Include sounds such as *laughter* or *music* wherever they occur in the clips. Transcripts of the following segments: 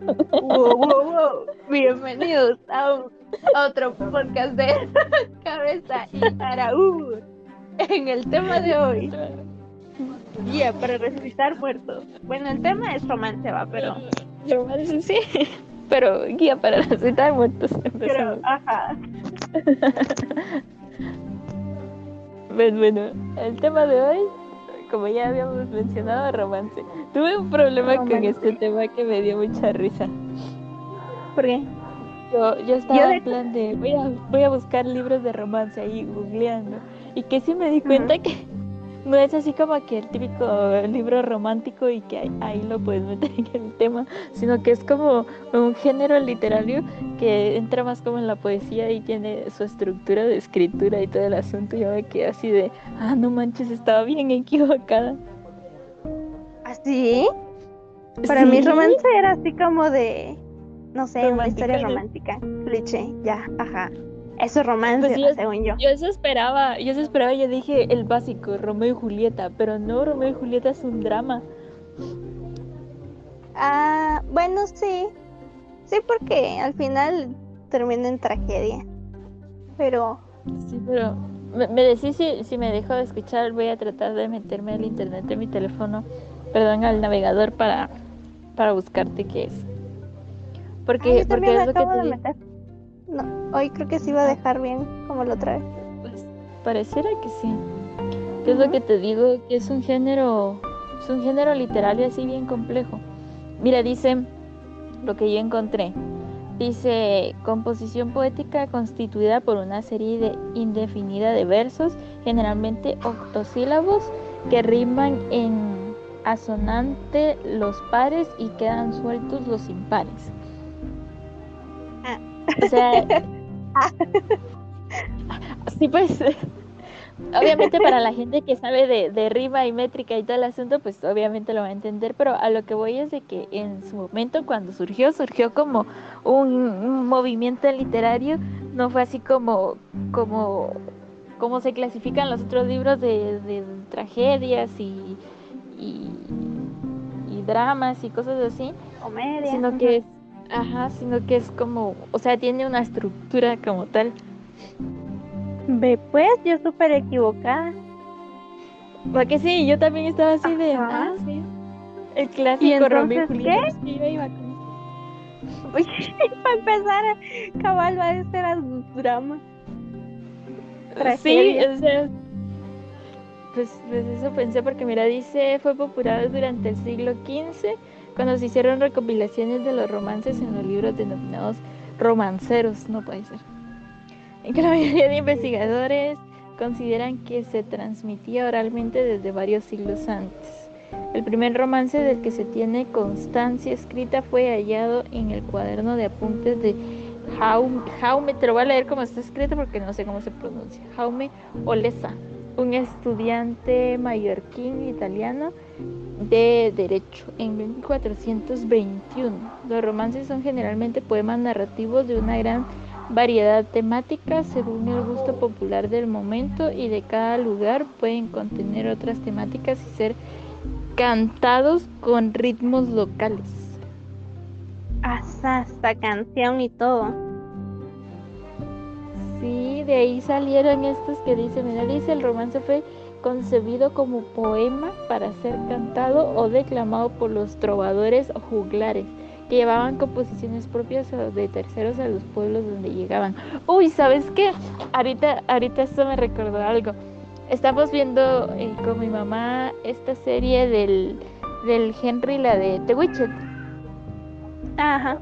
wow, wow, wow. Bienvenidos a, otro podcast de *laughs* Cabeza y Araúd. En el tema de hoy, guía para resucitar muertos. Bueno, el tema es romance, va, pero. Romance sí, pero guía para resucitar muertos. Pero, ajá. *laughs* Pues bueno, el tema de hoy como ya habíamos mencionado, romance. Tuve un problema con este tema que me dio mucha risa. ¿Por qué? Yo, yo estaba en plan de voy a, voy a buscar libros de romance ahí googleando. Y que sí me di cuenta que no es así como que el típico libro romántico y que ahí, lo puedes meter en el tema, sino que es como un género literario que entra más como en la poesía y tiene su estructura de escritura y todo el asunto. Y yo me quedé así de, ah, no manches, estaba bien equivocada. ¿Así? Para mí romance era así como de, no sé, una historia romántica, cliché, ya, ajá. Eso es romance, pues según yo. Yo eso esperaba, yo eso esperaba, yo dije el básico, Romeo y Julieta, pero no, Romeo y Julieta es un drama. Ah, bueno, sí. Sí, porque al final termina en tragedia. Pero... Sí, pero me, decís si, si me dejo de escuchar, voy a tratar de meterme al internet de mi teléfono, perdón, al navegador para, para buscarte qué es. Porque, porque es lo que te no, hoy creo que sí va a dejar bien como lo trae. Pues pareciera que sí. ¿Qué es lo que te digo? Que es un género, es un género literario así bien complejo. Mira, dice lo que yo encontré. Dice, composición poética constituida por una serie de indefinida de versos, generalmente octosílabos, que riman en asonante los pares y quedan sueltos los impares. O sea, *laughs* sí, pues, obviamente para la gente que sabe de, de, rima y métrica y todo el asunto, pues obviamente lo va a entender, pero a lo que voy es de que en su momento cuando surgió, surgió como un, movimiento literario, no fue así como, como, como se clasifican los otros libros de, de tragedias y, y, dramas y cosas así, Comedia. sino que Ajá, sino que es como, o sea, tiene una estructura como tal. Ve, pues, yo súper equivocada. ¿Para que sí? Yo también estaba así de, ah, sí. El clásico Romeo y ¿qué? iba *laughs* Uy, para empezar, cabal va a ser drama. Sí, o sea, pues, pues eso pensé porque mira, dice, fue popular durante el siglo XV cuando se hicieron recopilaciones de los romances en los libros denominados romanceros, no puede ser. En que la mayoría de investigadores consideran que se transmitía oralmente desde varios siglos antes. El primer romance del que se tiene constancia escrita fue hallado en el cuaderno de apuntes de Jaume, Jaume te lo voy a leer como está escrito porque no sé cómo se pronuncia, Jaume Olesa, un estudiante mallorquín italiano de Derecho en 1421. Los romances son generalmente poemas narrativos de una gran variedad temática según el gusto popular del momento y de cada lugar pueden contener otras temáticas y ser cantados con ritmos locales. Hasta, hasta canción y todo. Sí, de ahí salieron estos que dicen, mira, dice el romance fue concebido como poema para ser cantado o declamado por los trovadores o juglares, que llevaban composiciones propias de terceros a los pueblos donde llegaban. Uy, ¿sabes qué? Ahorita, ahorita esto me recordó algo. Estamos viendo eh, con mi mamá esta serie del, del Henry, la de The Witcher. Ajá.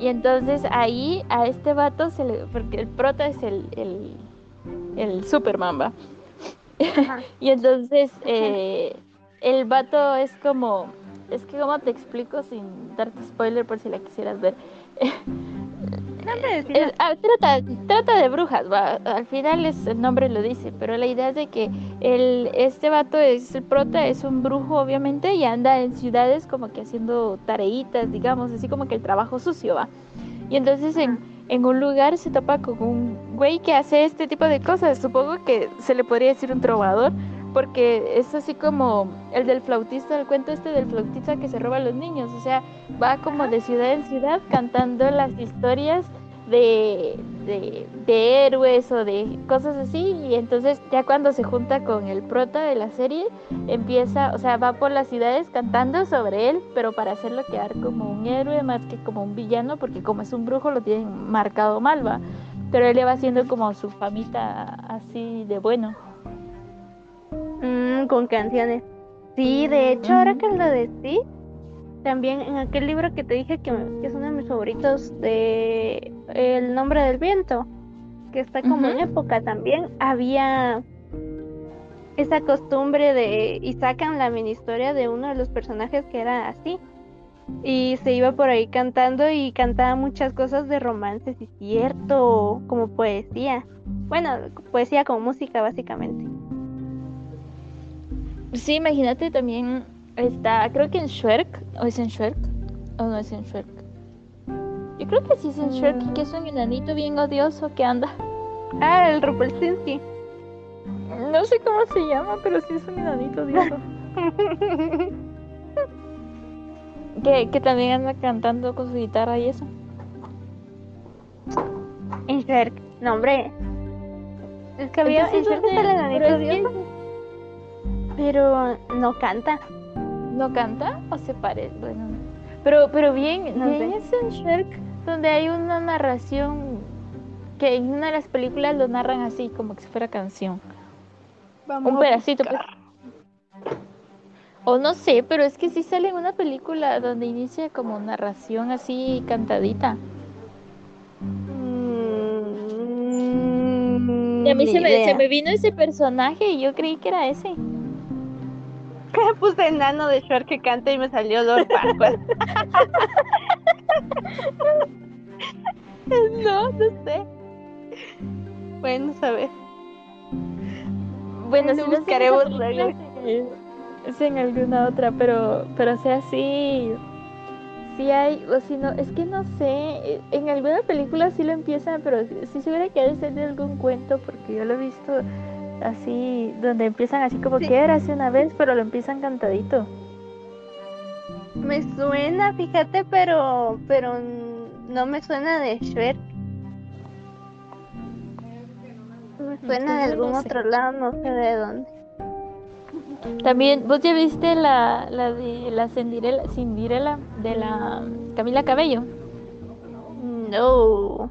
Y entonces ahí a este vato se le. Porque el prota es el, el, el Superman, ¿va? *laughs* y entonces eh, el vato es como, es que como te explico sin darte spoiler por si la quisieras ver. *laughs* Ah, trata, trata de brujas, va. al final es, el nombre lo dice, pero la idea es de que el, este vato es el prota, es un brujo obviamente y anda en ciudades como que haciendo tareitas, digamos, así como que el trabajo sucio va. Y entonces en, en un lugar se topa con un güey que hace este tipo de cosas. Supongo que se le podría decir un trovador, porque es así como el del flautista, el cuento este del flautista que se roba a los niños, o sea, va como de ciudad en ciudad cantando las historias de, de, de, héroes o de cosas así y entonces ya cuando se junta con el prota de la serie empieza, o sea, va por las ciudades cantando sobre él, pero para hacerlo quedar como un héroe más que como un villano, porque como es un brujo lo tienen marcado mal, va. Pero él le va haciendo como su famita así de bueno. Mm, con canciones. Sí, de hecho, ahora que lo decís, también en aquel libro que te dije que, es uno de mis favoritos de El nombre del viento, que está como en época también, había esa costumbre de y sacan la mini historia de uno de los personajes que era así y se iba por ahí cantando y cantaba muchas cosas de romances y cierto como poesía. Bueno poesía como música básicamente sí imagínate también Está, creo que en Shrek, o es en Shrek, o no es en Shrek. Yo creo que sí es en Shrek, mm. que es un enanito bien odioso que anda. Ah, el Rumpelstiltskin. No sé cómo se llama, pero sí es un enanito odioso. *laughs* que, que también anda cantando con su guitarra y eso. En Shrek, no hombre. Es que había en Shrek el enanito odioso. Pero no canta. ¿No canta o se parece? Bueno, pero, pero bien, bien es en Shrek donde hay una narración que en una de las películas lo narran así, como que si fuera canción. Un pedacito. Pues. O no sé, pero es que sí sale en una película donde inicia como narración así cantadita. Mm, y a mí se me, se me, vino ese personaje y yo creí que era ese. Puse enano de Shrek que canta y me salió Lord Farquaad. *laughs* no, no sé. Bueno, a ver. Bueno, si buscaremos es en alguna otra, pero, pero sea, sí, sí hay, o si no, es que no sé, en alguna película sí lo empiezan, pero si se hubiera que ser de algún cuento, porque yo lo he visto así, donde empiezan así como que era hace una vez, pero lo empiezan cantadito. Me suena, fíjate, pero pero no me suena de Shrek. Me suena de algún otro lado, no sé de dónde. También, ¿vos ya viste la, la de la Cinderella de la Camila Cabello? No.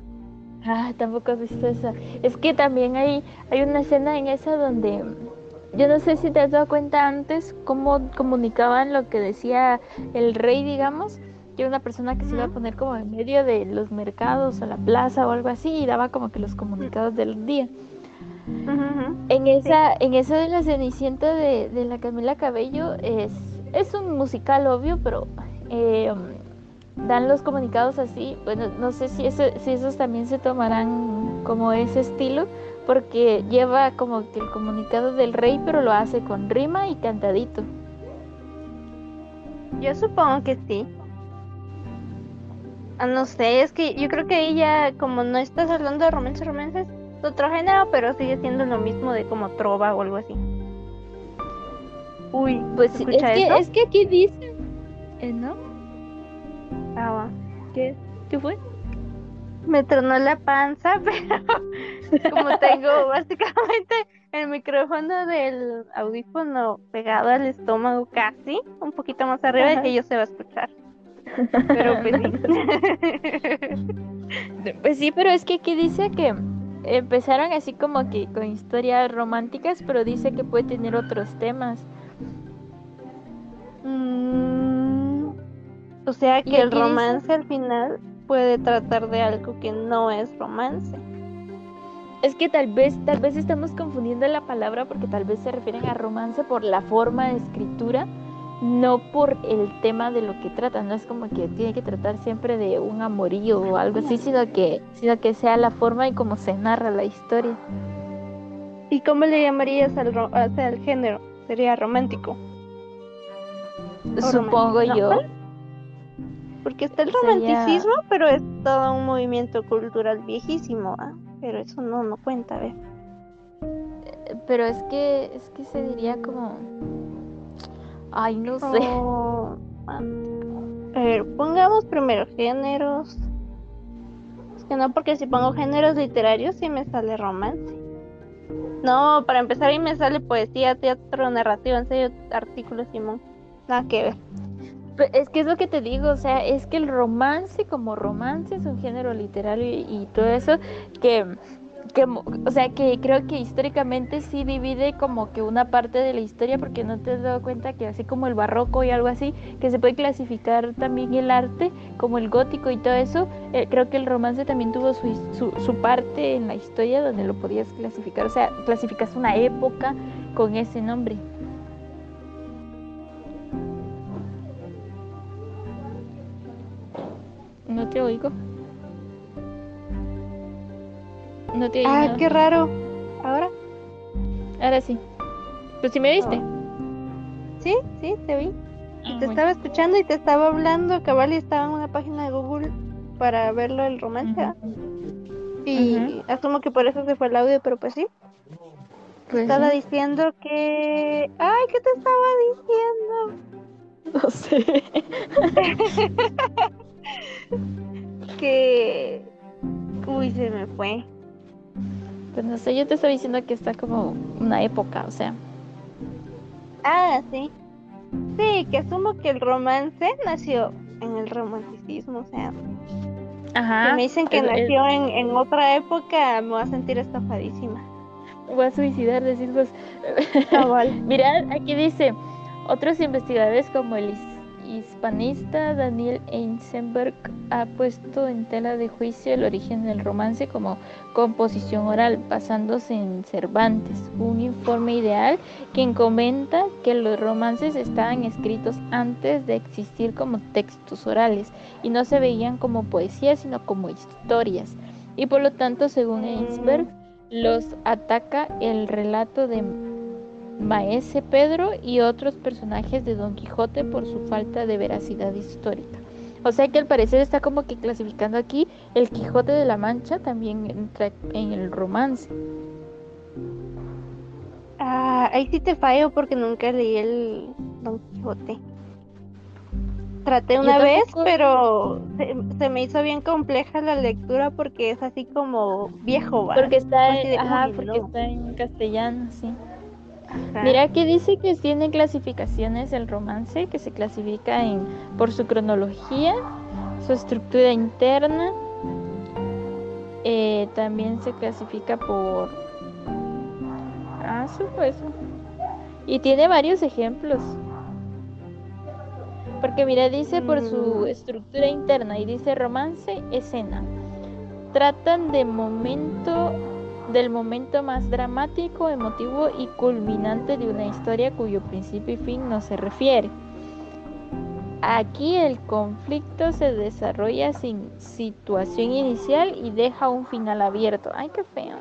Ah, tampoco has visto esa. Es que también hay, hay una escena en esa donde yo no sé si te has dado cuenta antes cómo comunicaban lo que decía el rey, digamos, que era una persona que se iba a poner como en medio de los mercados o la plaza o algo así y daba como que los comunicados del día. En esa, en esa de la Cenicienta de, de la Camila Cabello es, es un musical obvio, pero eh, dan los comunicados así. Bueno, no sé si, si esos también se tomarán como ese estilo, porque lleva como que el comunicado del rey, pero lo hace con rima y cantadito. Yo supongo que sí. Ah, no sé, es que yo creo que ella, como no estás hablando de romances, romances, es otro género, pero sigue siendo lo mismo de como trova o algo así. Uy, pues es que, es que aquí dice, eh, ¿no? ¿Qué? ¿Qué fue? Me tronó la panza, *laughs* pero como tengo *laughs* básicamente el micrófono del audífono pegado al estómago casi, un poquito más arriba de que yo se va a escuchar. *laughs* Pero pues sí. pues sí, pero es que aquí dice que empezaron así como que con historias románticas, pero dice que puede tener otros temas. O sea que el romance al final puede tratar de algo que no es romance. Es que tal vez, tal vez estamos confundiendo la palabra porque tal vez se refieren a romance por la forma de escritura, no por el tema de lo que trata. No es como que tiene que tratar siempre de un amorío o algo así, sino que, sino que sea la forma y cómo se narra la historia. ¿Y cómo le llamarías al, al género? ¿Sería romántico? Supongo yo. Porque está el romanticismo, pero es todo un movimiento cultural viejísimo, ¿ah? pero eso no, no cuenta, a ver. pero es que es que se diría como ay no sé Oh, a ver, pongamos primero géneros. Es que no, porque si pongo géneros literarios sí me sale romance. No, para empezar ahí me sale poesía, teatro, narrativa, ensayo, artículos, Simón. Nada que ver. Es que es lo que te digo, o sea, es que el romance como romance es un género literario y, todo eso que, que, o sea, que creo que históricamente sí divide como que una parte de la historia porque no te has dado cuenta que así como el barroco y algo así, que se puede clasificar también el arte como el gótico y todo eso, eh, creo que el romance también tuvo su, su, su parte en la historia donde lo podías clasificar, o sea, clasificas una época con ese nombre. No te oigo. No te oigo. Ah, qué raro. ¿Ahora? Ahora sí. Pues sí me viste. Sí, sí, te vi. Ah, Te bueno. estaba escuchando y te estaba hablando, cabal, y estaba en una página de Google para verlo el romance. ¿ah? Y asumo que por eso se fue el audio, pero pues sí. Pues estaba sí. diciendo que... Ay, ¿qué te estaba diciendo? *laughs* No sé. *laughs* Que... Uy, se me fue. Pues no sé, yo te estaba diciendo que está como una época, o sea. Ah, sí. Sí, que asumo que el romance nació en el romanticismo, o sea, Ajá. si me dicen que nació en, en otra época, me voy a sentir estafadísima. Voy a suicidar, decís vos. Cabal. *laughs* Mirad, aquí dice, otros investigadores como el his- hispanista Daniel Einsenberg ha puesto en tela de juicio el origen del romance como composición oral, basándose en Cervantes, un informe ideal quien comenta que los romances estaban escritos antes de existir como textos orales y no se veían como poesía, sino como historias. Y por lo tanto, según Einsberg, los ataca el relato de Maese Pedro y otros personajes de Don Quijote por su falta de veracidad histórica. O sea que al parecer está como que clasificando aquí el Quijote de la Mancha también entra en el romance. Ah, ahí sí te fallo porque nunca leí el Don Quijote. Traté una vez, pero se, se me hizo bien compleja la lectura porque es así como viejo, ¿va? Porque está, Así de, ajá, uy, porque no. está en castellano, sí. Ajá. Mira que dice que tiene clasificaciones el romance, que se clasifica en por su cronología, su estructura interna, eh, también se clasifica por ah, su eso. Y tiene varios ejemplos. Porque mira, dice por su Mm. estructura interna y dice romance, escena. Tratan de momento del momento más dramático, emotivo y culminante de una historia cuyo principio y fin no se refiere. Aquí el conflicto se desarrolla sin situación inicial y deja un final abierto. Ay, qué feo.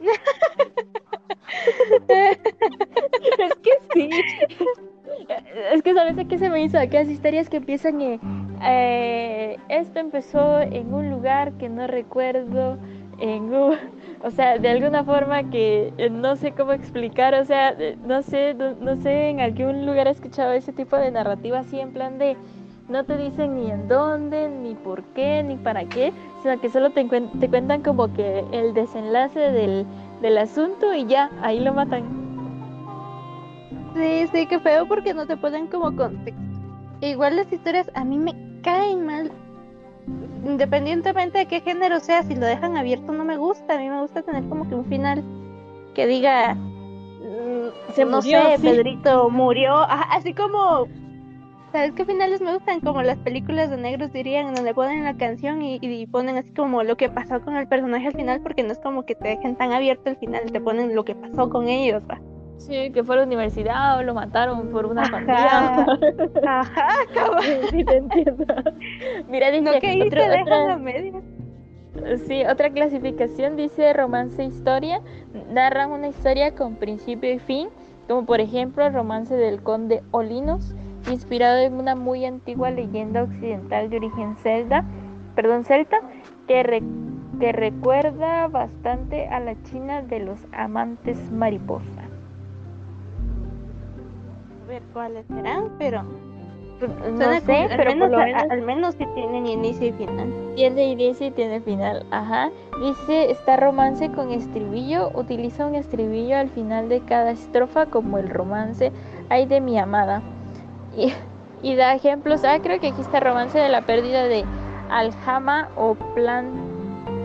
*laughs* es que sí. Es que sabes qué se me hizo aquellas historias que empiezan en eh, esto empezó en un lugar que no recuerdo en un, *laughs* o sea, de alguna forma que eh, no sé cómo explicar, o sea, de- no sé, no, sé, en algún lugar he escuchado ese tipo de narrativa así en plan de no te dicen ni en dónde, ni por qué, ni para qué, sino que solo te, te cuentan como que el desenlace del, del asunto y ya, ahí lo matan. Sí, sí, qué feo porque no te ponen como contexto. Igual las historias a mí me caen mal. Independientemente de qué género sea, si lo dejan abierto no me gusta. A mí me gusta tener como que un final que diga, mm, Se no murió, sé, sí. Pedrito murió. Ajá, así como, ¿sabes qué finales me gustan? Como las películas de negros dirían, donde ponen la canción y, y ponen así como lo que pasó con el personaje al final, porque no es como que te dejen tan abierto el final, te ponen lo que pasó con ellos. ¿va? Sí, que fue a la universidad o lo mataron por una Ajá. pandilla. Ajá, cabal. *laughs* sí, te entiendo. Mira, dice, No que ahí otro- te otra-. Sí, otra clasificación dice romance e historia. Narran una historia con principio y fin, como por ejemplo el romance del conde Olinos, inspirado en una muy antigua leyenda occidental de origen celta, perdón, celta, que, re- que recuerda bastante a la China de los amantes mariposa. Ver cuáles serán, pero No sé, como- al pero menos, por lo a- menos al menos sí tienen inicio y final. tiene inicio y tiene final. Ajá. Dice, está romance con estribillo. Utiliza un estribillo al final de cada estrofa como el romance Ay de mi amada. Y, *laughs* y da ejemplos. Ah, creo que aquí está romance de la pérdida de Aljama o, plan,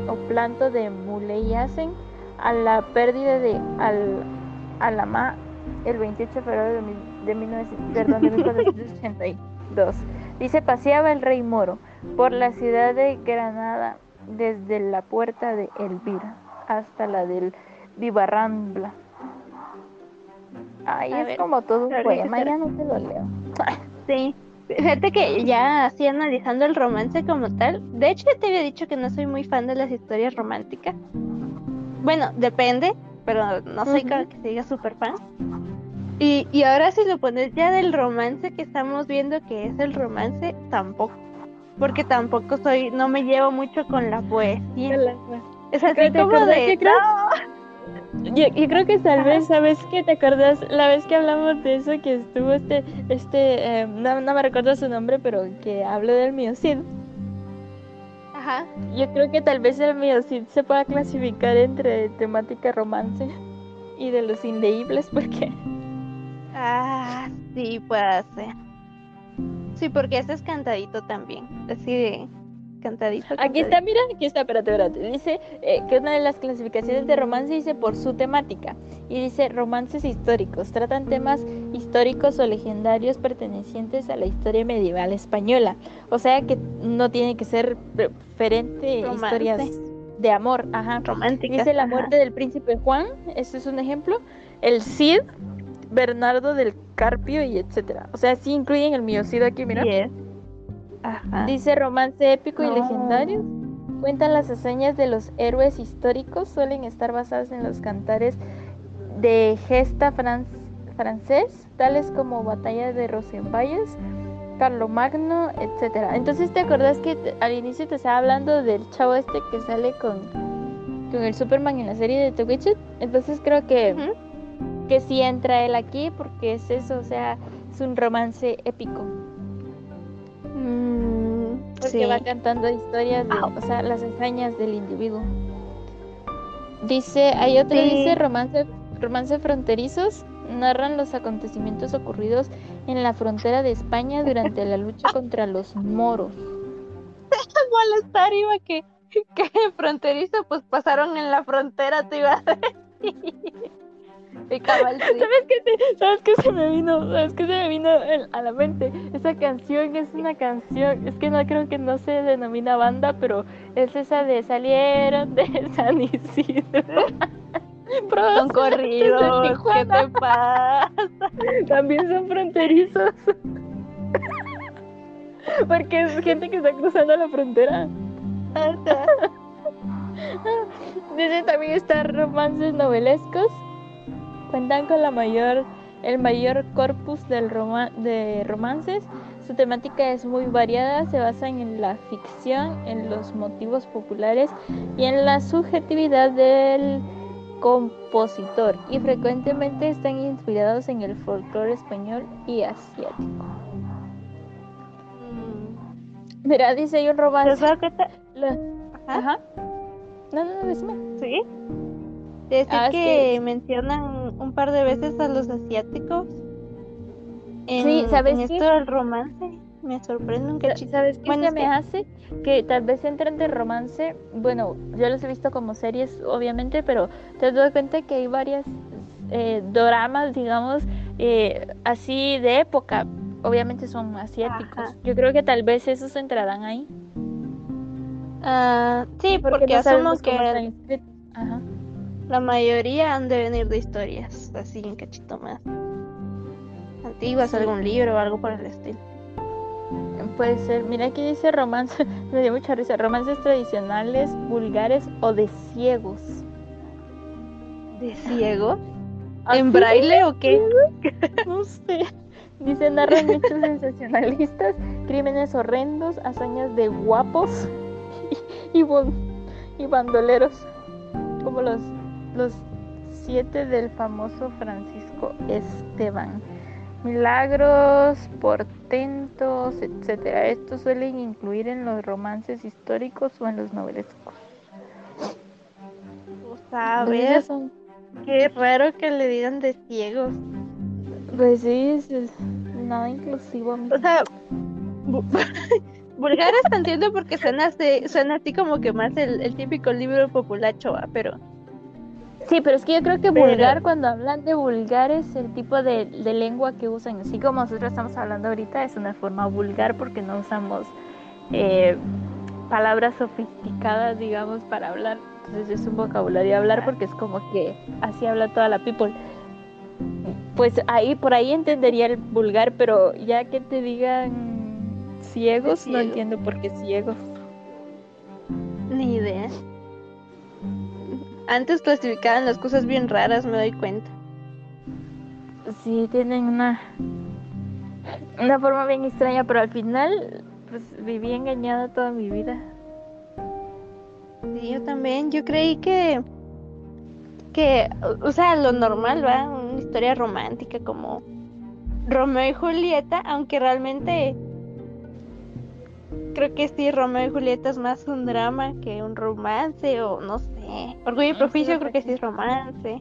o planto de Muleyacen a la pérdida de Al, Alama el 28 de febrero de, mil- de, 1900 perdón, de 1482. Dice, paseaba el rey moro por la ciudad de Granada desde la puerta de Elvira hasta la del Vivarrambla. Ay, A es ver, como todo un poema, ya no te lo leo. *laughs* Sí. Fíjate que ya así analizando el romance como tal, de hecho ya te había dicho que no soy muy fan de las historias románticas. Bueno, depende, pero no soy como que se diga súper fan. Y, y ahora si lo pones ya del romance que estamos viendo que es el romance, tampoco. Porque tampoco soy, no me llevo mucho con la poesía. Es así ¿Te como de... que Yo, yo creo que tal vez, ¿sabes qué? ¿Te acuerdas la vez que hablamos de eso que estuvo este, este, eh, no, no me recuerdo su nombre, pero que habló del miocid? Ajá. Yo creo que tal vez el miocid se pueda clasificar entre temática romance y de los indeíbles, *laughs* porque Ah, sí, puede ser. Sí, porque ese es cantadito también. Así de cantadito. Aquí está, mira, aquí está, espérate, espérate. Dice eh, que una de las clasificaciones de romance dice por su temática. Y dice romances históricos. Tratan temas históricos o legendarios pertenecientes a la historia medieval española. O sea que no tiene que ser referente a Romance. historias de amor. Ajá. romántica. Dice la ajá. muerte del príncipe Juan, ese es un ejemplo. El Cid, Bernardo del Carpio y etcétera. O sea, sí incluyen el miocid aquí, mira. Yes. Ajá. Dice romance épico y No. legendario. Cuentan las hazañas de los héroes históricos, suelen estar basadas en los cantares de gesta fran- francés, tales como Batalla de Roncesvalles, Carlomagno, etcétera. Entonces, ¿te acordás que al inicio te estaba hablando del chavo este que sale con, con el Superman en la serie de The Witcher? Entonces creo que, Ujú. Que sí entra él aquí porque es eso, o sea, es un romance épico. Mm, Porque sí. va cantando historias, de, o sea, las hazañas del individuo. Dice, hay otro, Sí. dice romance, romance fronterizos, narran los acontecimientos ocurridos en la frontera de España durante la lucha contra los moros. *laughs* molestar iba que, que fronterizo, pues pasaron en la frontera, te iba a decir. ¿Sabes qué, te- ¿Sabes qué se me vino? ¿Sabes qué se me vino el- a la mente? Esa canción es una canción, es que no creo que no se denomina banda, pero es esa de salieron de *laughs* San Isidro. *laughs* Son corridos, ¿qué te pasa? También son fronterizos. *laughs* Porque es gente que está cruzando la frontera. Dice también estar romances novelescos. Cuentan con la mayor, el mayor corpus del roma- de romances. Su temática es muy variada, se basan en la ficción, en los motivos populares y en la subjetividad del compositor y frecuentemente están inspirados en el folclore español y asiático. Mm, Mira, dice hay un ¿Te romance. has dado cuenta? Lo- Ajá. Ajá. No, no, no, decime. Sí. De decir Ah, es que que- mencionan un par de veces a los asiáticos. En, Sí, ¿sabes en qué? esto del romance. Me sorprende un cachito. ¿Sabes qué Bueno, se es me que- hace? Que tal vez entran de romance. Bueno, yo los he visto como series, obviamente, pero te has dado cuenta que hay varias eh, doramas, digamos, eh, así de época. Obviamente son asiáticos. Ajá. Yo creo que tal vez esos entrarán ahí. Ah, sí, porque, no asumo sabemos que. Ajá. La mayoría han de venir de historias así un cachito más antiguas, algún libro o algo por el estilo. Puede ser. Mira aquí dice romance. *laughs* Me dio mucha risa. Romances tradicionales, vulgares o de ciegos. ¿De ciego? ¿Así ¿En braille o qué? *laughs* No sé. Dice, narran hechos *laughs* sensacionalistas, crímenes horrendos, hazañas de guapos y, bon- y bandoleros, como los, los siete del famoso Francisco Esteban. Milagros, portentos, etcétera. Estos suelen incluir en los romances históricos o en los novelescos. Ver, son, qué raro que le digan de ciegos. pues sí, es, es nada inclusivo. O sea, te *laughs* entiendo porque suena así, suena así como que más el, el típico libro populacho, ¿va? pero Sí, pero es que yo creo que Pero- vulgar, cuando hablan de vulgar, es el tipo de, de lengua que usan. Así como nosotros estamos hablando ahorita, es una forma vulgar porque no usamos eh, palabras sofisticadas, digamos, para hablar. Entonces es un vocabulario de hablar porque es como que así habla toda la people. Pues ahí, por ahí entendería el vulgar, pero ya que te digan ciegos, no entiendo por qué ciegos. ni idea. Antes clasificaban las cosas bien raras, me doy cuenta. Sí, tienen una una forma bien extraña, pero al final pues viví engañada toda mi vida. Sí, yo también, yo creí que, que, o sea, lo normal, ¿va? Una historia romántica como Romeo y Julieta, aunque realmente creo que sí, Romeo y Julieta es más un drama que un romance, o no sé. Orgullo y Ah, Prejuicio sí, creo que sí es romance.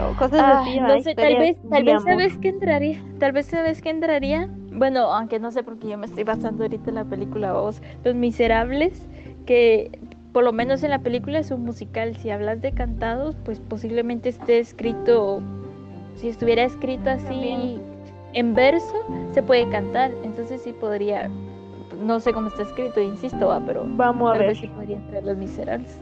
O cosas Ah, no sé, tal vez, tal vez sabes que entraría, tal vez sabes que entraría. Bueno, aunque no sé porque yo me estoy basando ahorita en la película vos, Los Miserables, que por lo menos en la película es un musical. Si hablas de cantados, pues posiblemente esté escrito, si estuviera escrito así También. en verso, se puede cantar. Entonces sí podría, no sé cómo está escrito, insisto, va, pero Vamos a ver. sí podría entrar Los Miserables.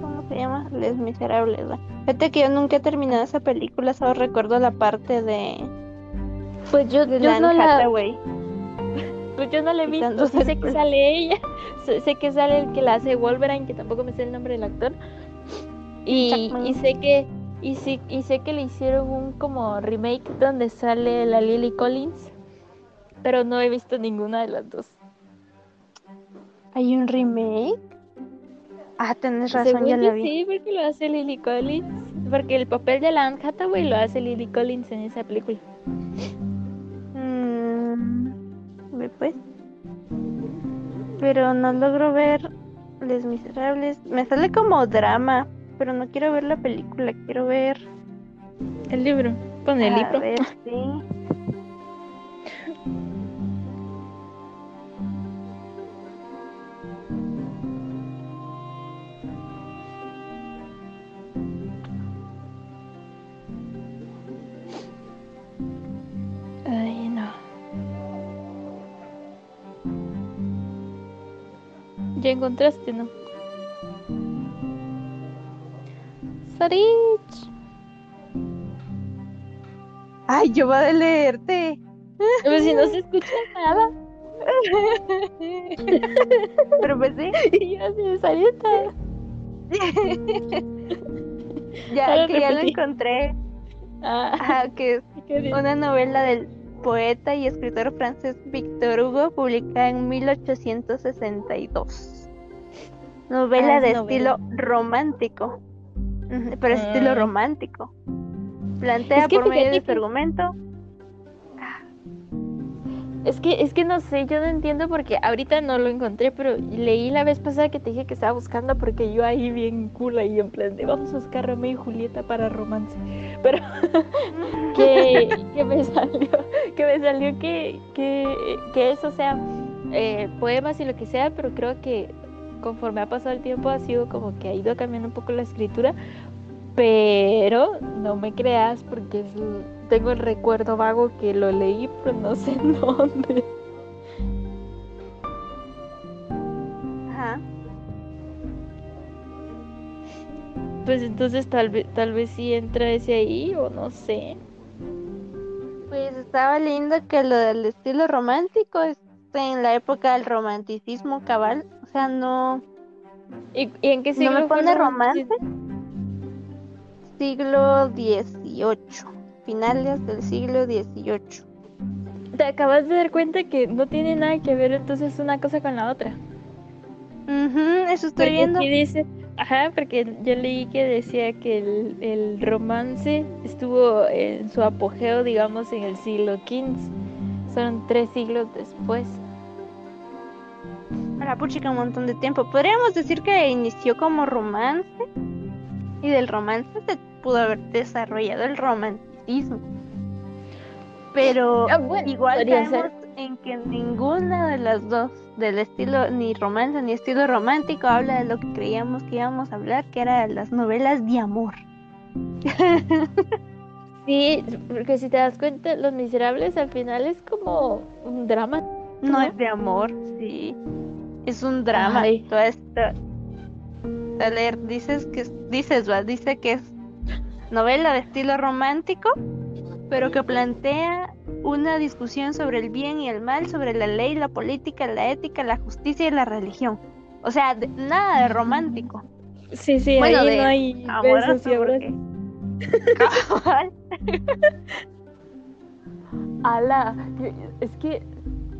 ¿Cómo se llama? Les Miserables, ¿va? Fíjate que yo nunca he terminado esa película, solo recuerdo la parte de, Pues yo, de yo no la. Pues yo no la he visto, sí sé que sale ella, sé, que sale el que la hace Wolverine, que tampoco me sé el nombre del actor. Y, y sé que y sí, y sé que le hicieron un como remake donde sale la Lily Collins, pero no he visto ninguna de las dos. ¿Hay un remake? Ah, tenés razón, Según ya yo la vi. sí, porque lo hace Lily Collins, porque el papel de la Anne Hathaway lo hace Lily Collins en esa película. Mm, pues. Pero no logro ver Les Miserables. Me sale como drama, pero no quiero ver la película, quiero ver. El libro, pon el a libro. ver, *laughs* sí. Ya encontraste, ¿no? Sarich. Ay, yo voy a leerte. Pero si no se escucha nada. Pero pues sí, *laughs* Y yo así, Sarita. *laughs* ya Ahora que ya lo encontré. Ah, Ajá, que es *laughs* una novela del poeta y escritor francés Victor Hugo, publicada en 1862. Novela Ah, de novela. estilo romántico, pero es estilo Ah. romántico. Plantea Es que por medio de su que- argumento. Es que, es que no sé, yo no entiendo porque ahorita no lo encontré, pero leí la vez pasada que te dije que estaba buscando porque yo ahí bien cool ahí en plan de vamos a buscar Romeo y Julieta para romance. *laughs* Pero *laughs* que, que me salió, que me salió que, que, que eso sea eh, poemas y lo que sea, pero creo que conforme ha pasado el tiempo ha sido como que ha ido cambiando un poco la escritura, pero no me creas porque tengo el recuerdo vago que lo leí, pero no sé en dónde. Ajá. Pues entonces tal vez, tal vez sí entra ese ahí o no sé. Pues estaba leyendo que lo del estilo romántico es en la época del romanticismo cabal. Sea, no. ¿Y, y en qué ¿No siglo me fue el pone romanticismo? siglo XVIII. Finales del siglo XVIII. Te acabas de dar cuenta que no tiene nada que ver entonces una cosa con la otra. Ujú, eso estoy Porque viendo. dice, ajá, porque yo leí que decía que el, el romance estuvo en su apogeo, digamos, en el siglo XV. Son tres siglos después. Para puchica un montón de tiempo. Podríamos decir que inició como romance y del romance se pudo haber desarrollado el romanticismo. Pero Ah, bueno, igual ser. en que ninguna de las dos, del estilo ni romance ni estilo romántico, habla de lo que creíamos que íbamos a hablar, que era de las novelas de amor. *laughs* Sí, porque si te das cuenta, Los Miserables al final es como un drama. No ¿No? es de amor, sí. Es un drama. Ay. Toda esta... A leer, dices que dices, va, dice que es novela de estilo romántico, pero que plantea una discusión sobre el bien y el mal, sobre la ley, la política, la ética, la justicia y la religión. O sea, de- nada de romántico. Sí, sí, Bueno, ahí de no hay Amoroso, porque-. *laughs* *laughs* Ala, es que,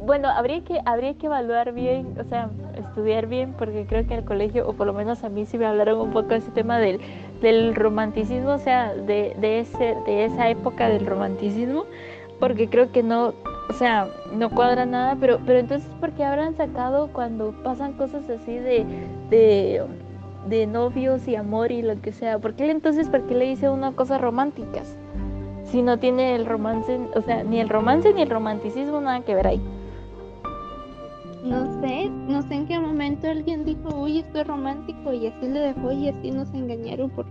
bueno, habría que, habría que evaluar bien, o sea, estudiar bien, porque creo que en el colegio, o por lo menos a mí sí me hablaron un poco de ese tema del, del romanticismo, o sea, de, de, ese, de esa época del romanticismo, porque creo que no, o sea, no cuadra nada, pero, pero entonces, ¿por qué habrán sacado cuando pasan cosas así de, de, de novios y amor y lo que sea? ¿Por qué entonces, por qué le dice una cosas románticas? si no tiene el romance, o sea, ni el romance ni el romanticismo nada que ver ahí. No sé, no sé en qué momento alguien dijo, uy, esto es romántico, y así le dejó y así nos engañaron por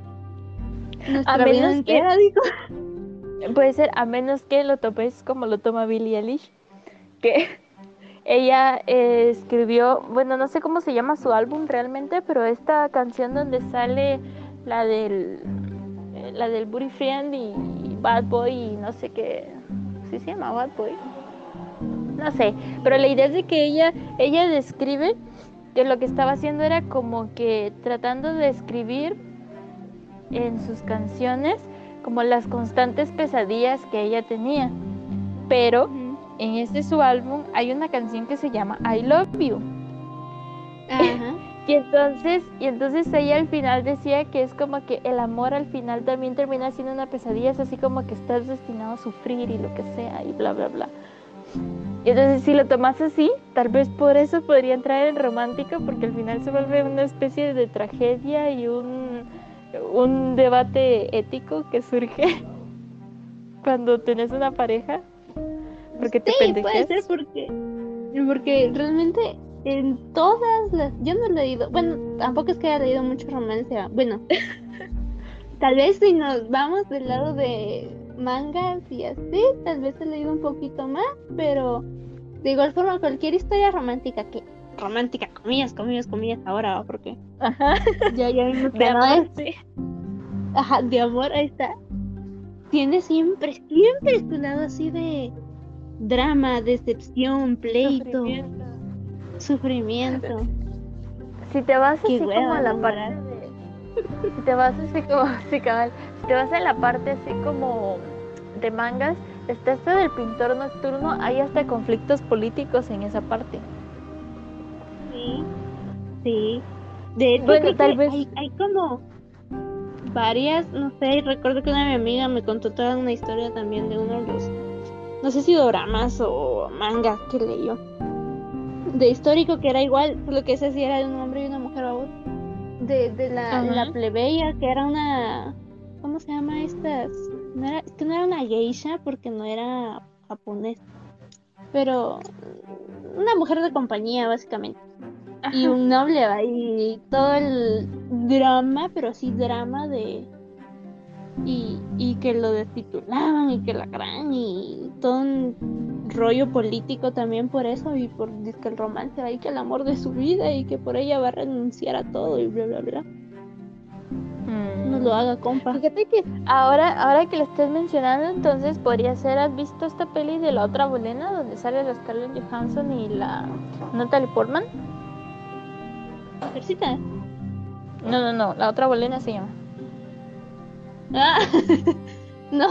nuestra vida menos que- entera, dijo. Puede ser a menos que lo topes como lo toma Billie Eilish, que *laughs* ella eh, escribió, bueno, no sé cómo se llama su álbum realmente, pero esta canción donde sale la del eh, la del Booty Friend y, y Bad Boy y no sé qué, ¿sí se llama Bad Boy? No sé, pero la idea es de que ella ella describe que lo que estaba haciendo era como que tratando de escribir en sus canciones como las constantes pesadillas que ella tenía. Pero en este su álbum hay una canción que se llama I Love You. *laughs* Y entonces, y entonces ella al final decía que es como que el amor al final también termina siendo una pesadilla, es así como que estás destinado a sufrir y lo que sea y bla bla bla. Y entonces si lo tomas así, tal vez por eso podría entrar en romántico, porque al final se vuelve una especie de tragedia y un, un debate ético que surge *laughs* cuando tenés una pareja. Porque te Sí, puede pendejeas. ser porque, porque realmente en todas las, yo no he leído, bueno, tampoco es que haya leído mucho romance, bueno, *laughs* tal vez si nos vamos del lado de mangas y así, tal vez he leído un poquito más, pero de igual forma cualquier historia romántica que romántica, comillas, comillas, comillas, ahora, ¿va? porque Ajá. *laughs* ya, ya vimos De amor, sí. Ajá, de amor, ahí está. Tiene siempre, siempre su lado así de drama, decepción, pleito, Sufrimiento. sufrimiento. Si te vas Qué así como a la parte. Si *laughs* te vas así como... Sí, cabal. Si te vas a la parte así como de mangas, está esto del pintor nocturno, hay hasta conflictos políticos en esa parte. Sí, sí. De hecho, Bueno, tal vez- hay, hay como varias, no sé, recuerdo que una de mi amiga me contó toda una historia también de uno de los, no sé si doramas o mangas que leyó. De histórico que era igual, lo que ese sí era de un hombre y una mujer aún. De, de la, la plebeya, que era una, ¿cómo se llama estas? No era, es que no era una geisha porque no era japonés, pero una mujer de compañía básicamente. Y un noble y todo el drama, pero sí drama de y, y que lo destitulaban y que la gran y todo un rollo político también por eso y por dizque el romance ahí que el amor de su vida y que por ella va a renunciar a todo y bla bla bla. Mm. No lo haga, compa. Fíjate que ahora, ahora que lo estés mencionando, entonces podría ser, ¿has visto esta peli de la otra bolena donde sale la Scarlett Johansson y la Natalie Portman? Mujercita. No, no, no, la otra bolena se llama. Ah, *laughs* no,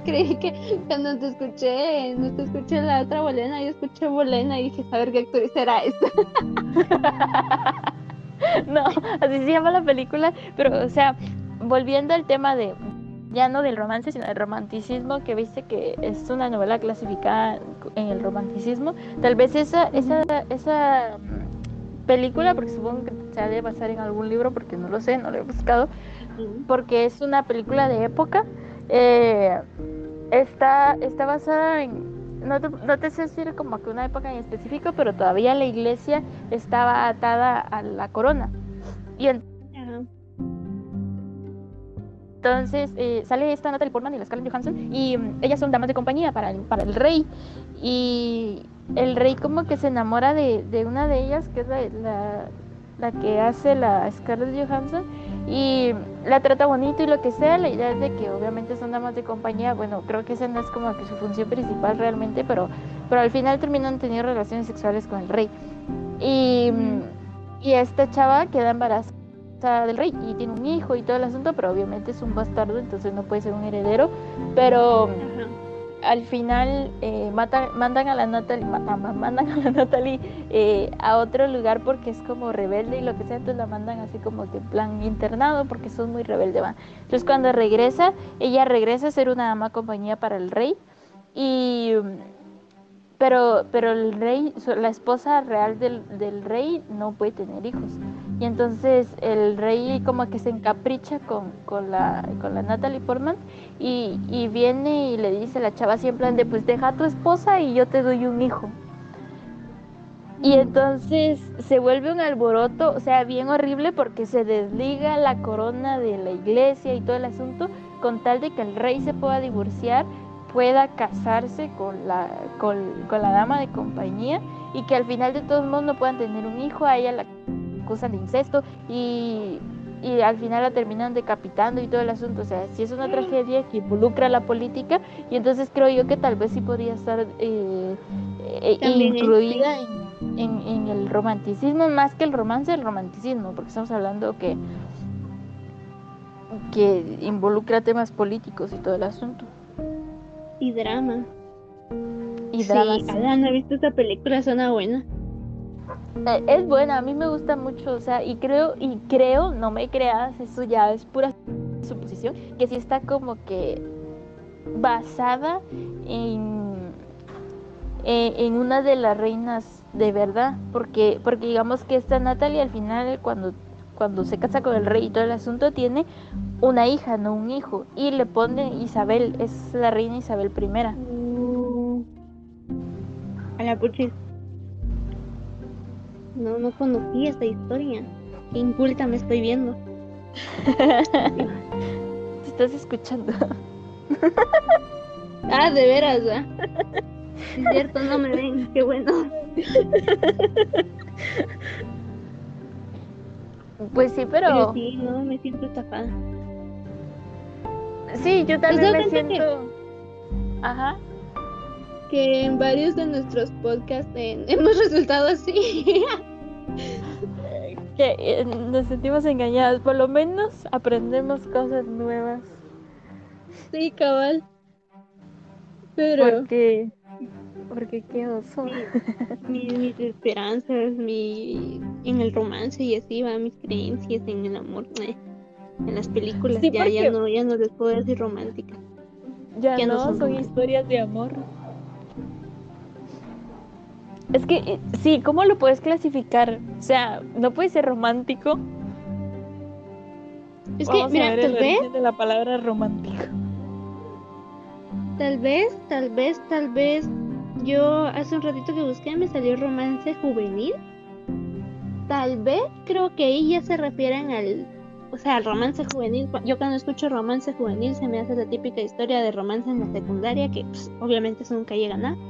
*laughs* creí que cuando te escuché, no te escuché la otra bolena, yo escuché bolena y dije, a ver qué actriz era esta. *laughs* no, así se llama la película, pero o sea, volviendo al tema de ya no del romance, sino del romanticismo, que viste que es una novela clasificada en el romanticismo, tal vez esa, esa, esa película, porque supongo que se ha de basar en algún libro, porque no lo sé, no lo he buscado, porque es una película de época, eh, está, está basada en, no te, no te sé decir como que una época en específico, pero todavía la iglesia estaba atada a la corona. Y entonces eh, sale esta Natalie Portman y la Scarlett Johansson y mm, ellas son damas de compañía para el, para el rey. Y el rey como que se enamora de, de una de ellas, que es la, la, la, que hace la Scarlett Johansson, y la trata bonito y lo que sea. La idea es de que obviamente son damas de compañía. Bueno, creo que esa no es como que su función principal realmente, pero, pero al final terminan teniendo relaciones sexuales con el rey. Y, y esta chava queda embarazada del rey y tiene un hijo y todo el asunto, pero obviamente es un bastardo, entonces no puede ser un heredero. Pero al final eh, mandan a la *laughs* Natalie, eh, a otro lugar porque es como rebelde y lo que sea, entonces la mandan así como que plan internado porque son muy rebelde. van Entonces cuando regresa, ella regresa a ser una dama compañía para el rey y pero, pero el rey, la esposa real del, del rey no puede tener hijos. Y entonces el rey como que se encapricha con, con, la, con la Natalie Portman y, y, viene y le dice a la chava así en pues deja a tu esposa y yo te doy un hijo. Y entonces se vuelve un alboroto, o sea, bien horrible porque se desliga la corona de la iglesia y todo el asunto con tal de que el rey se pueda divorciar, pueda casarse con la, con, con la dama de compañía y que al final de todos modos no puedan tener un hijo, a ella la acusan de incesto y, y al final la terminan decapitando y todo el asunto. O sea, si es una tragedia que involucra la política y entonces creo yo que tal vez sí podría estar eh, eh, incluida en, en, en, el romanticismo, más que el romance, el romanticismo, porque estamos hablando que, que involucra temas políticos y todo el asunto. Y drama. Y drama. Sí, no he visto esta película, suena buena. Eh, es buena, a mí me gusta mucho, o sea, y creo, y creo, no me creas, eso ya es pura suposición, que sí está como que basada en, eh, en una de las reinas de verdad, porque, porque digamos que esta Natalia al final cuando, cuando se casa con el rey y todo el asunto tiene una hija, no un hijo, y le pone Isabel, es la reina Isabel I. A la puchis. No, no conocí esta historia. Qué inculta me estoy viendo. *laughs* Te estás escuchando. *laughs* ah, de veras, ¿eh? Es cierto, no me ven. Qué bueno. *laughs* Pues sí, pero... pero sí, no, me siento estafada. Sí, yo también me siento... Ajá que en varios de nuestros podcasts hemos resultado así. Que eh, nos sentimos engañados, por lo menos aprendemos cosas nuevas. Sí, cabal. Pero... Porque... Porque qué oso. mis, mis, esperanzas, mi... en el romance y así va, mis creencias en el amor, eh, en las películas, ya, ya no, ya no les puedo decir románticas. Ya, no, son historias de amor. Es que eh, sí, ¿cómo lo puedes clasificar? O sea, no puede ser romántico. Es que, mira, tal vez. de la palabra romántico. Tal vez, tal vez, tal vez. Yo hace un ratito que busqué me salió romance juvenil. Tal vez creo que ahí ya se refieren al. O sea, al romance juvenil. Yo cuando escucho romance juvenil se me hace la típica historia de romance en la secundaria que pues, obviamente eso nunca llega a nada.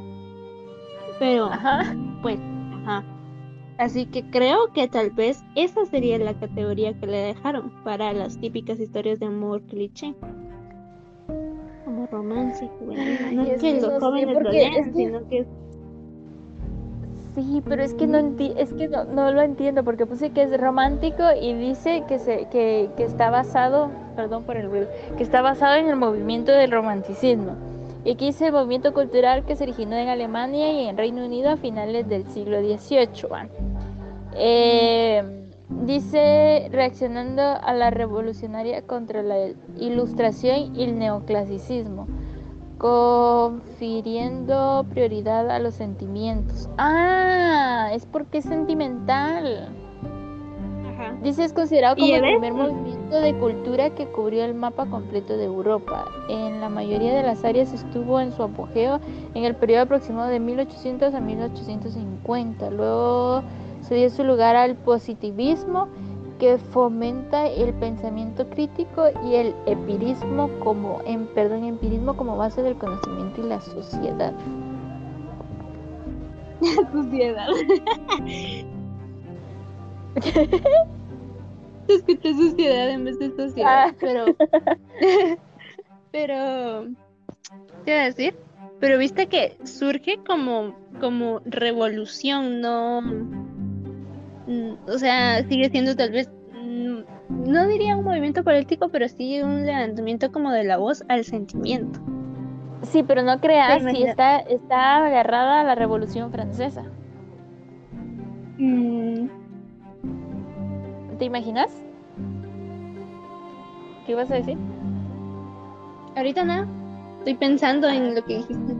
Pero, ajá, pues, ajá. Así que creo que tal vez esa sería la categoría que le dejaron para las típicas historias de amor cliché. Como romance, juvenil. No es que los jóvenes lo lean, sino que Sí, pero es que no es que no, no, lo entiendo porque puse que es romántico y dice que se que, que está basado, perdón por el ruido, que está basado en el movimiento del romanticismo. Y aquí dice el movimiento cultural que se originó en Alemania y en Reino Unido a finales del siglo XVIII. Eh, Dice, reaccionando a la revolucionaria contra la ilustración y el neoclasicismo, confiriendo prioridad a los sentimientos. Ah, es porque es sentimental. Dice es considerado como el primer movimiento de cultura que cubrió el mapa completo de Europa. En la mayoría de las áreas estuvo en su apogeo en el periodo aproximado de 1800 a 1850. Luego se dio su lugar al positivismo que fomenta el pensamiento crítico y el empirismo como en perdón, empirismo como base del conocimiento y la sociedad. *laughs* sociedad. *laughs* Escuché sociedad en vez de sociedad, ah. pero *laughs* pero ¿qué iba a decir? Pero viste que surge como como revolución, no Mm, o sea, sigue siendo tal vez, mm, no diría un movimiento político, pero sí un levantamiento como de la voz al sentimiento. Sí, pero no creas, sí está, está agarrada a la Revolución Francesa. Mm. ¿Te imaginas? ¿Qué ibas a decir? Ahorita nada. Estoy pensando en lo que dijiste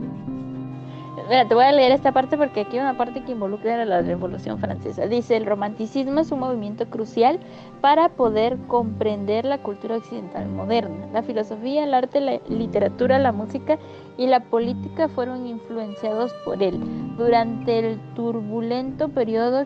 te voy a leer esta parte porque aquí hay una parte que involucra a la Revolución Francesa. Dice, el romanticismo es un movimiento crucial para poder comprender la cultura occidental moderna. La filosofía, el arte, la literatura, la música y la política fueron influenciados por él. Durante el turbulento periodo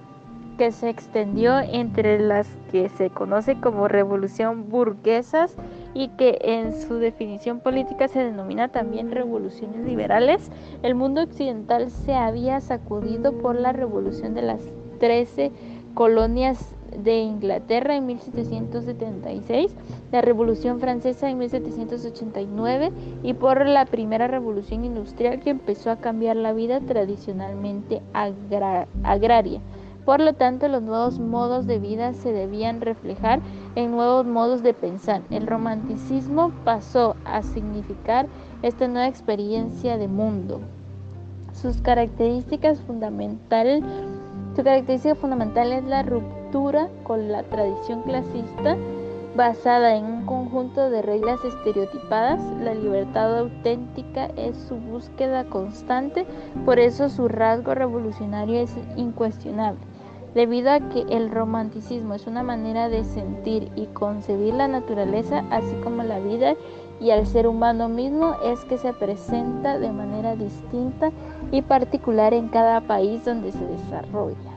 que se extendió entre las que se conoce como revolución burguesas y que en su definición política se denomina también revoluciones liberales, el mundo occidental se había sacudido por la revolución de las 13 colonias de Inglaterra en 1776, la Revolución Francesa en 1789 y por la primera revolución industrial que empezó a cambiar la vida tradicionalmente agraria. Por lo tanto, los nuevos modos de vida se debían reflejar en nuevos modos de pensar. El romanticismo pasó a significar esta nueva experiencia de mundo. Sus características fundamentales, su característica fundamental es la ruptura con la tradición clasista basada en un conjunto de reglas estereotipadas. La libertad auténtica es su búsqueda constante, por eso su rasgo revolucionario es incuestionable. Debido a que el romanticismo es una manera de sentir y concebir la naturaleza, así como la vida y al ser humano mismo, es que se presenta de manera distinta y particular en cada país donde se desarrolla.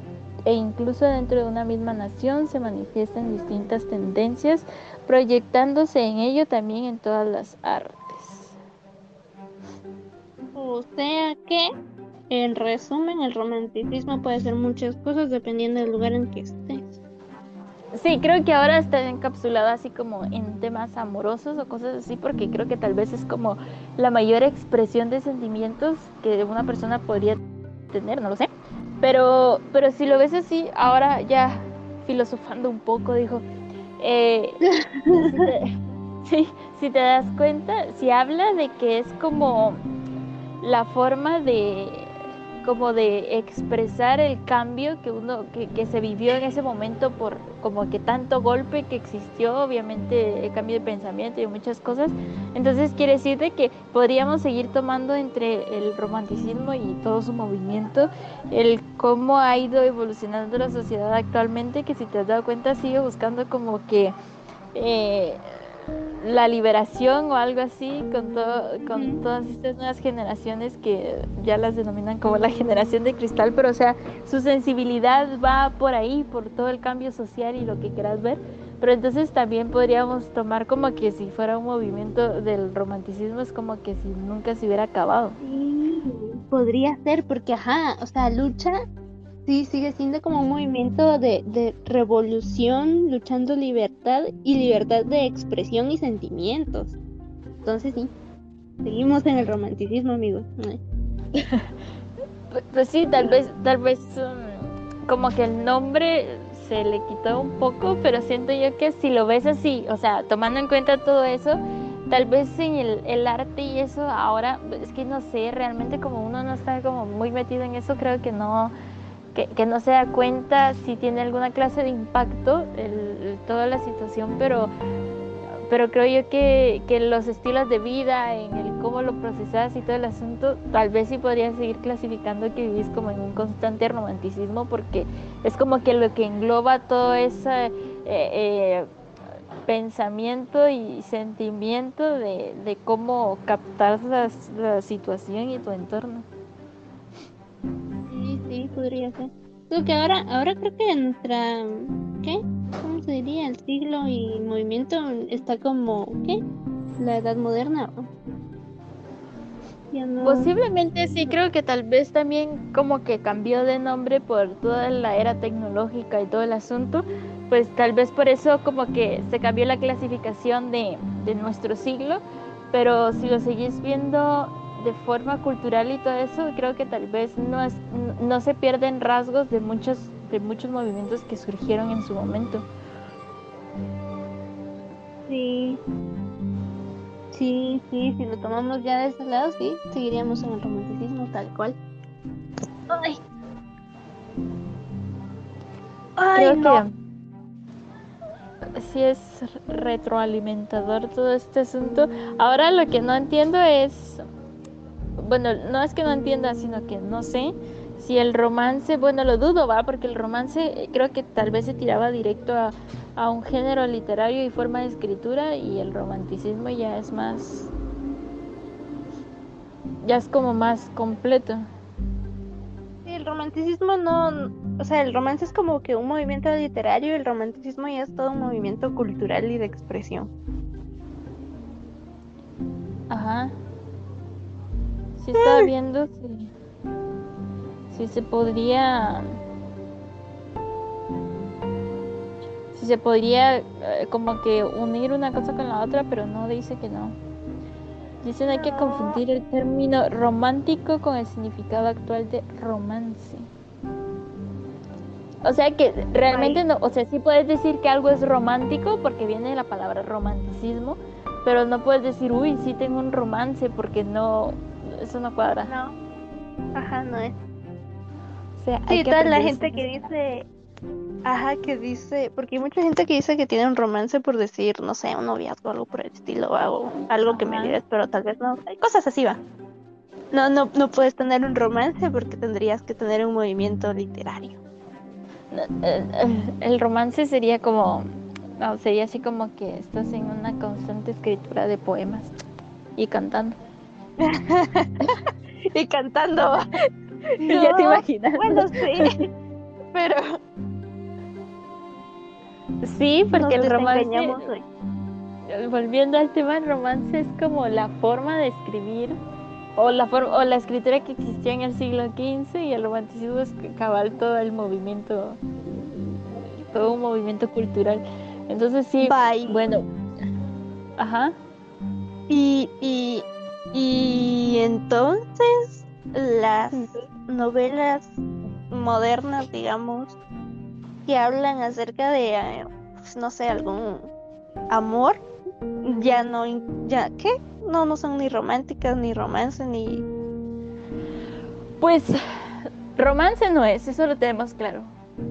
E incluso dentro de una misma nación se manifiestan distintas tendencias, proyectándose en ello también en todas las artes. O sea que en resumen, el romanticismo puede ser muchas cosas dependiendo del lugar en que estés. Sí, creo que ahora está encapsulado así como en temas amorosos o cosas así, porque creo que tal vez es como la mayor expresión de sentimientos que una persona podría tener, no lo sé. Pero, pero si lo ves así, ahora ya filosofando un poco, dijo, eh, si te *laughs* das cuenta, si habla de que es como la forma de como de expresar el cambio que uno que, se vivió en ese momento por como que tanto golpe que existió obviamente el cambio de pensamiento y muchas cosas. Entonces quiere decir de que podríamos seguir tomando entre el romanticismo y todo su movimiento el cómo ha ido evolucionando la sociedad actualmente que si te has dado cuenta sigue buscando como que eh, la liberación o algo así con, todo, con todas estas nuevas generaciones que ya las denominan como la generación de cristal, pero o sea, su sensibilidad va por ahí, por todo el cambio social y lo que quieras ver. Pero entonces también podríamos tomar como que si fuera un movimiento del romanticismo, es como que si nunca se hubiera acabado. Sí, podría ser, porque ajá, o sea, lucha sí sigue siendo como un movimiento de, revolución, luchando libertad y libertad de expresión y sentimientos. Entonces sí, seguimos en el romanticismo, amigos. *laughs* pues, sí, tal vez, tal vez um, como que el nombre se le quitó un poco, pero siento yo que si lo ves así, o sea, tomando en cuenta todo eso, tal vez en el, el, arte y eso ahora, es que no sé, realmente como uno no está como muy metido en eso, creo que no, que, no se da cuenta si tiene alguna clase de impacto toda la situación, pero, pero creo yo que, que, los estilos de vida, en el cómo lo procesas y todo el asunto, tal vez sí podrías seguir clasificando que vivís como en un constante romanticismo, porque es como que lo que engloba todo ese eh, eh, pensamiento y sentimiento de, de cómo captar la, situación y tu entorno podría ser. Creo que ahora, ahora creo que entra, ¿qué? ¿Cómo se diría? El siglo y movimiento está como, ¿qué? La edad moderna. Posiblemente sí, creo que tal vez también como que cambió de nombre por toda la era tecnológica y todo el asunto, pues tal vez por eso como que se cambió la clasificación de, de nuestro siglo, pero si lo seguís viendo de forma cultural y todo eso, creo que tal vez no, es, no se pierden rasgos de muchos, de muchos movimientos que surgieron en su momento. Sí. Sí, sí, si lo tomamos ya de ese lado, sí, seguiríamos en el romanticismo tal cual. Ay. Ay, no. que sí es retroalimentador todo este asunto. Ahora lo que no entiendo es bueno, no es que no entienda, sino que no sé si el romance, bueno, lo dudo, va, porque el romance eh, creo que tal vez se tiraba directo a, a un género literario y forma de escritura y el romanticismo ya es más, ya es como más completo. Sí, el romanticismo no, o sea, el romance es como que un movimiento literario y el romanticismo ya es todo un movimiento cultural y de expresión. Ajá estaba viendo si, si se podría si se podría eh, como que unir una cosa con la otra, pero no dice que no. Dicen hay que confundir el término romántico con el significado actual de romance. O sea que realmente no, o sea, sí puedes decir que algo es romántico porque viene de la palabra romanticismo, pero no puedes decir, uy, sí tengo un romance porque no, eso no cuadra. No. Ajá, no es. O sea, sí, toda la gente que dice, ajá, que dice, porque hay mucha gente que dice que tiene un romance por decir, no sé, un noviazgo, algo por el estilo, o algo que me digas, pero tal vez no. Hay cosas así, va. No, no, no puedes tener un romance porque tendrías que tener un movimiento literario. Eh, eh, el romance sería como, no, sería así como que estás en una constante escritura de poemas y cantando. *laughs* y cantando. ya te imaginas. Bueno, sí. Pero. Sí, porque el romance. Volviendo al tema del romance, es como la forma de escribir o la, o la escritura que existía en el siglo XV y el romanticismo es cabal todo el movimiento, todo un movimiento cultural. Entonces sí, bueno, ajá. Y, y y entonces las novelas modernas, digamos, que hablan acerca de, eh, pues, no sé, algún amor, ya no, ya, ¿qué? No, no son ni románticas, ni romance, ni... Pues romance no es, eso lo tenemos claro.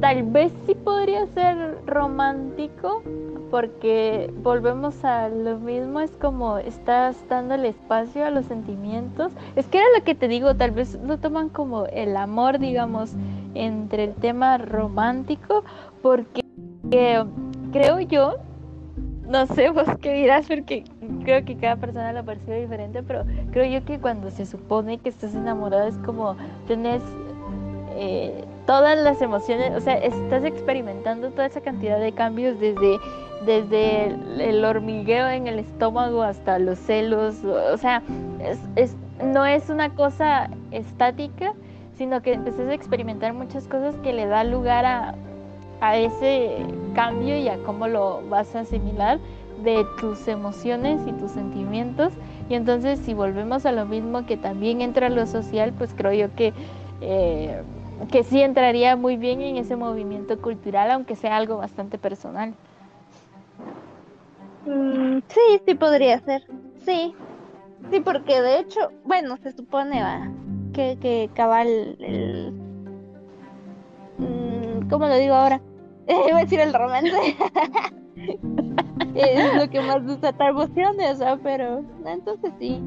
Tal vez sí podría ser romántico, porque volvemos a lo mismo, es como estás dando el espacio a los sentimientos. Es que era lo que te digo, tal vez lo toman como el amor, digamos, entre el tema romántico, porque creo yo, no sé *laughs* vos qué dirás, porque creo que cada persona lo percibe diferente, pero creo yo que cuando se supone que estás enamorado es como tenés... Eh, todas las emociones, o sea, estás experimentando toda esa cantidad de cambios desde desde el, hormigueo en el estómago hasta los celos, o sea, es, no es una cosa estática, sino que empiezas a experimentar muchas cosas que le da lugar a, a ese cambio y a cómo lo vas a asimilar de tus emociones y tus sentimientos. Y entonces si volvemos a lo mismo que también entra lo social, pues creo yo que, eh, que sí entraría muy bien en ese movimiento cultural, aunque sea algo bastante personal. Mm, sí, sí podría ser. Sí. Sí, porque de hecho, bueno, se supone que, que cabal el, ¿cómo lo digo ahora? *laughs* Iba a decir el romance. *laughs* es lo que más desata emociones, ¿no? pero entonces sí.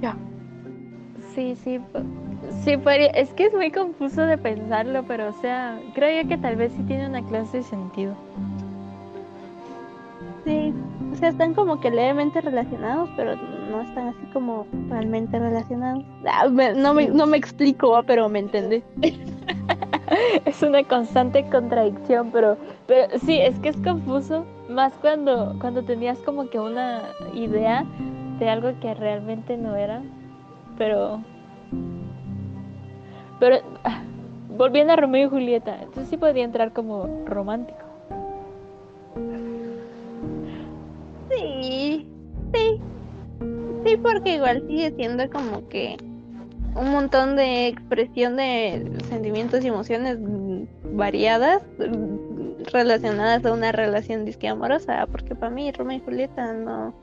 Ya. Sí, sí. Sí, es que es muy confuso de pensarlo, pero o sea, creo yo que tal vez sí tiene una clase de sentido. Sí, o sea, están como que levemente relacionados, pero no están así como realmente relacionados. Ah, no, me, no me explico, ah, pero me entendés. *laughs* es una constante contradicción, pero, pero sí, es que es confuso, más cuando, cuando tenías como que una idea de algo que realmente no era, pero... Pero, ah, volviendo a Romeo y Julieta, entonces sí podría entrar como romántico. Sí, sí. Sí, porque igual sigue siendo como que un montón de expresión de sentimientos y emociones variadas relacionadas a una relación disque amorosa, porque para mí Romeo y Julieta no,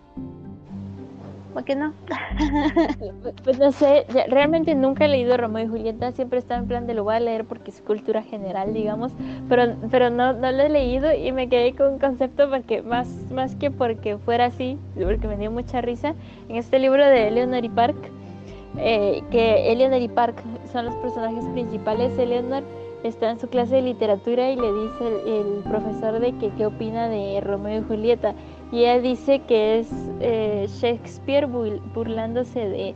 ¿Por qué no? *laughs* pues no sé, realmente nunca he leído Romeo y Julieta, siempre estaba en plan de lo voy a leer porque es cultura general, digamos, pero, pero no, no lo he leído y me quedé con un concepto porque más, más que porque fuera así, porque me dio mucha risa, en este libro de Eleanor y Park, eh, que Eleanor y Park son los personajes principales, Eleanor está en su clase de literatura y le dice el, el profesor de que qué opina de Romeo y Julieta y ella dice que es eh, Shakespeare burlándose de,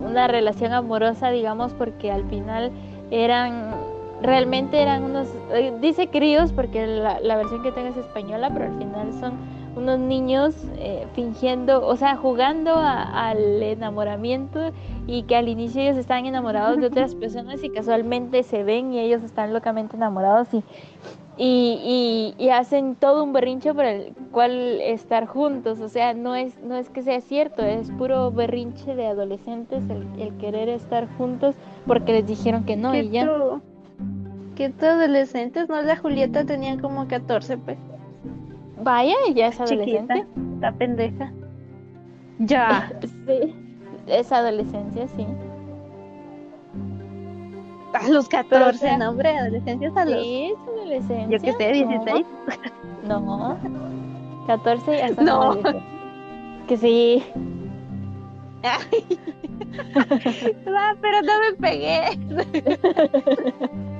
una relación amorosa, digamos, porque al final eran, realmente eran unos, eh, dice críos porque la, la, versión que tengo es española, pero al final son unos niños eh, fingiendo, o sea, jugando al enamoramiento y que al inicio ellos están enamorados de otras *laughs* personas y casualmente se ven y ellos están locamente enamorados y, y, y, hacen todo un berrinche por el cual estar juntos. O sea, no es, no es que sea cierto, es puro berrinche de adolescentes el, querer estar juntos porque les dijeron que no y ya. ¿Qué adolescentes? ¿No? La Julieta tenía como 14, pues. Vaya, ya es adolescente. la pendeja. Ya. *laughs* sí, es adolescencia, sí. A los 14, no, hombre, adolescencia es a los... Sí, es adolescencia. Yo que sé, 16. No, 14 y hasta No. Que sí. *laughs* ah, pero no me pegué. *laughs*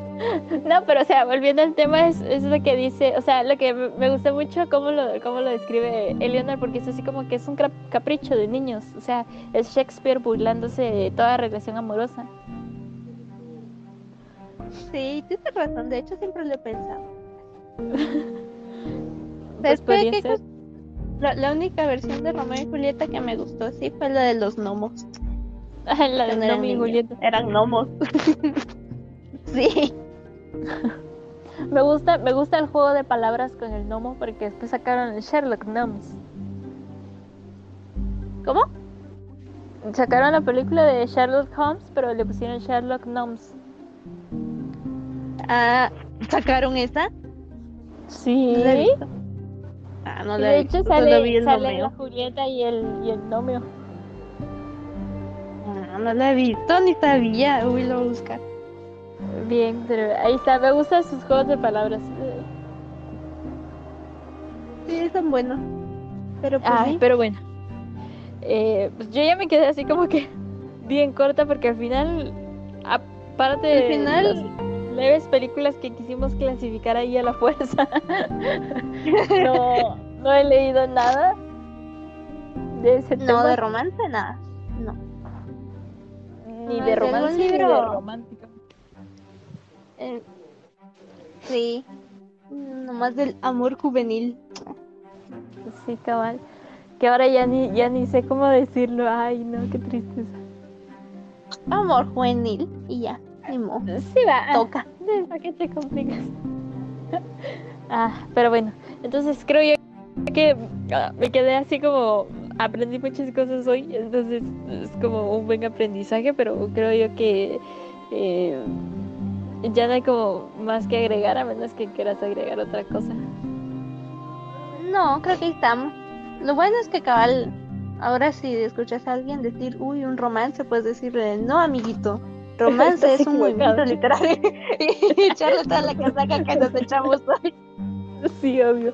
No, pero o sea, volviendo al tema, es, es, lo que dice, o sea, lo que me gusta mucho cómo lo, cómo lo describe Eleonor, porque es así como que es un capricho de niños, o sea, es Shakespeare burlándose de toda relación amorosa. Sí, tienes razón, de hecho siempre lo he pensado. *laughs* pues que la, la, única versión de Romeo y Julieta que me gustó, sí, fue la de los gnomos. la de Romeo y Julieta. Eran gnomos. *laughs* sí. me gusta, me gusta el juego de palabras con el gnomo porque después sacaron el Sherlock Gnomes. ¿Cómo? Sacaron la película de Sherlock Holmes, pero le pusieron Sherlock Gnomes. Ah, ¿sacaron esa? Sí. No ah, no la de hecho sale, sale la Julieta y el, y el Nomeo. Ah, no la he visto ni sabía. Uy, lo voy a buscar. Bien, pero ahí está. Me gustan sus juegos de palabras. Sí, son buenos. Pero pues, Ay, pero bueno. Eh, pues yo ya me quedé así como que *laughs* bien corta porque al final, aparte de. Al final leves películas que quisimos clasificar ahí a la fuerza. *laughs* no, no he leído nada de ese no, de romance nada. No. Ni de romance ni de romántico. Eh, sí. Nomás del amor juvenil. Sí, cabal. Que ahora ya ni, ya ni sé cómo decirlo. Ay, no, qué tristeza. Amor juvenil y ya. Sí, va. *laughs* Toca. *laughs* ¿Para qué te complicas? *laughs* ah, pero bueno. Entonces creo yo que ah, me quedé así como aprendí muchas cosas hoy, entonces es como un buen aprendizaje, pero creo yo que eh, ya no hay como más que agregar a menos que quieras agregar otra cosa. No, creo que estamos. Lo bueno es que cabal, ahora si escuchas a alguien decir, uy, un romance, puedes decirle, no, amiguito, Romance Estás es un movimiento literal. y echarle toda la casaca que nos echamos hoy. Sí, obvio.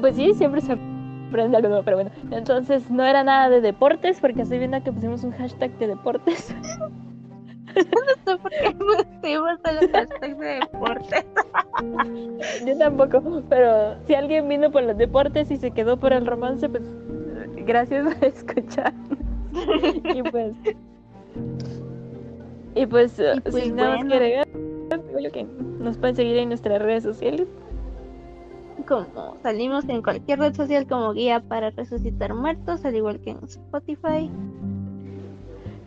Pues sí, siempre se aprende algo nuevo, pero bueno. Entonces no era nada de deportes, porque estoy viendo que pusimos un hashtag de deportes. *laughs* No sé por qué pusimos a los hashtags de deporte. Yo tampoco, pero si alguien vino por los deportes y se quedó por el romance, pues gracias a escuchar. *laughs* y pues. Y pues, Y pues sin nada más que agregar, que nos pueden seguir en nuestras redes sociales. Como salimos en cualquier red social como guía para resucitar muertos, al igual que en Spotify.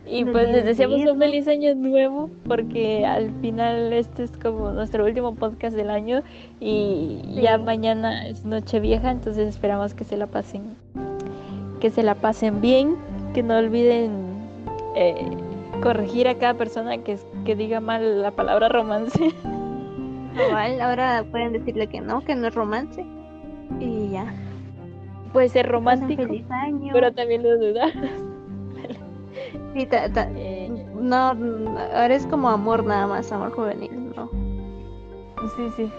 Y pues les deseamos un feliz año nuevo, porque al final este es como nuestro último podcast del año y Sí. ya mañana es noche vieja, entonces esperamos que se la pasen, que se la pasen bien, que no olviden eh, corregir a cada persona que, que diga mal la palabra romance. *laughs* Igual, ahora pueden decirle que no, que no es romance. Y ya. Puede ser romántico, feliz año. pero también lo dudar. *laughs* Sí, ta- ta- Eh, no, ahora es como amor nada más, amor juvenil, ¿no? Sí, sí.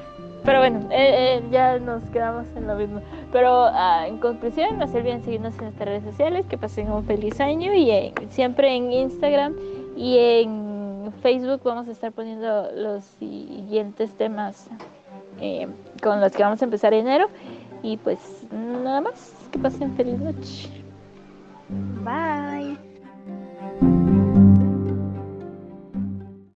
Pero bueno, eh, eh, ya nos quedamos en lo mismo. Pero ah, en conclusión, no se olviden seguirnos en nuestras redes sociales, que pasen un feliz año y siempre en Instagram y en Facebook vamos a estar poniendo los siguientes temas eh, con los que vamos a empezar enero. Y pues nada más, que pasen feliz noche. Bye.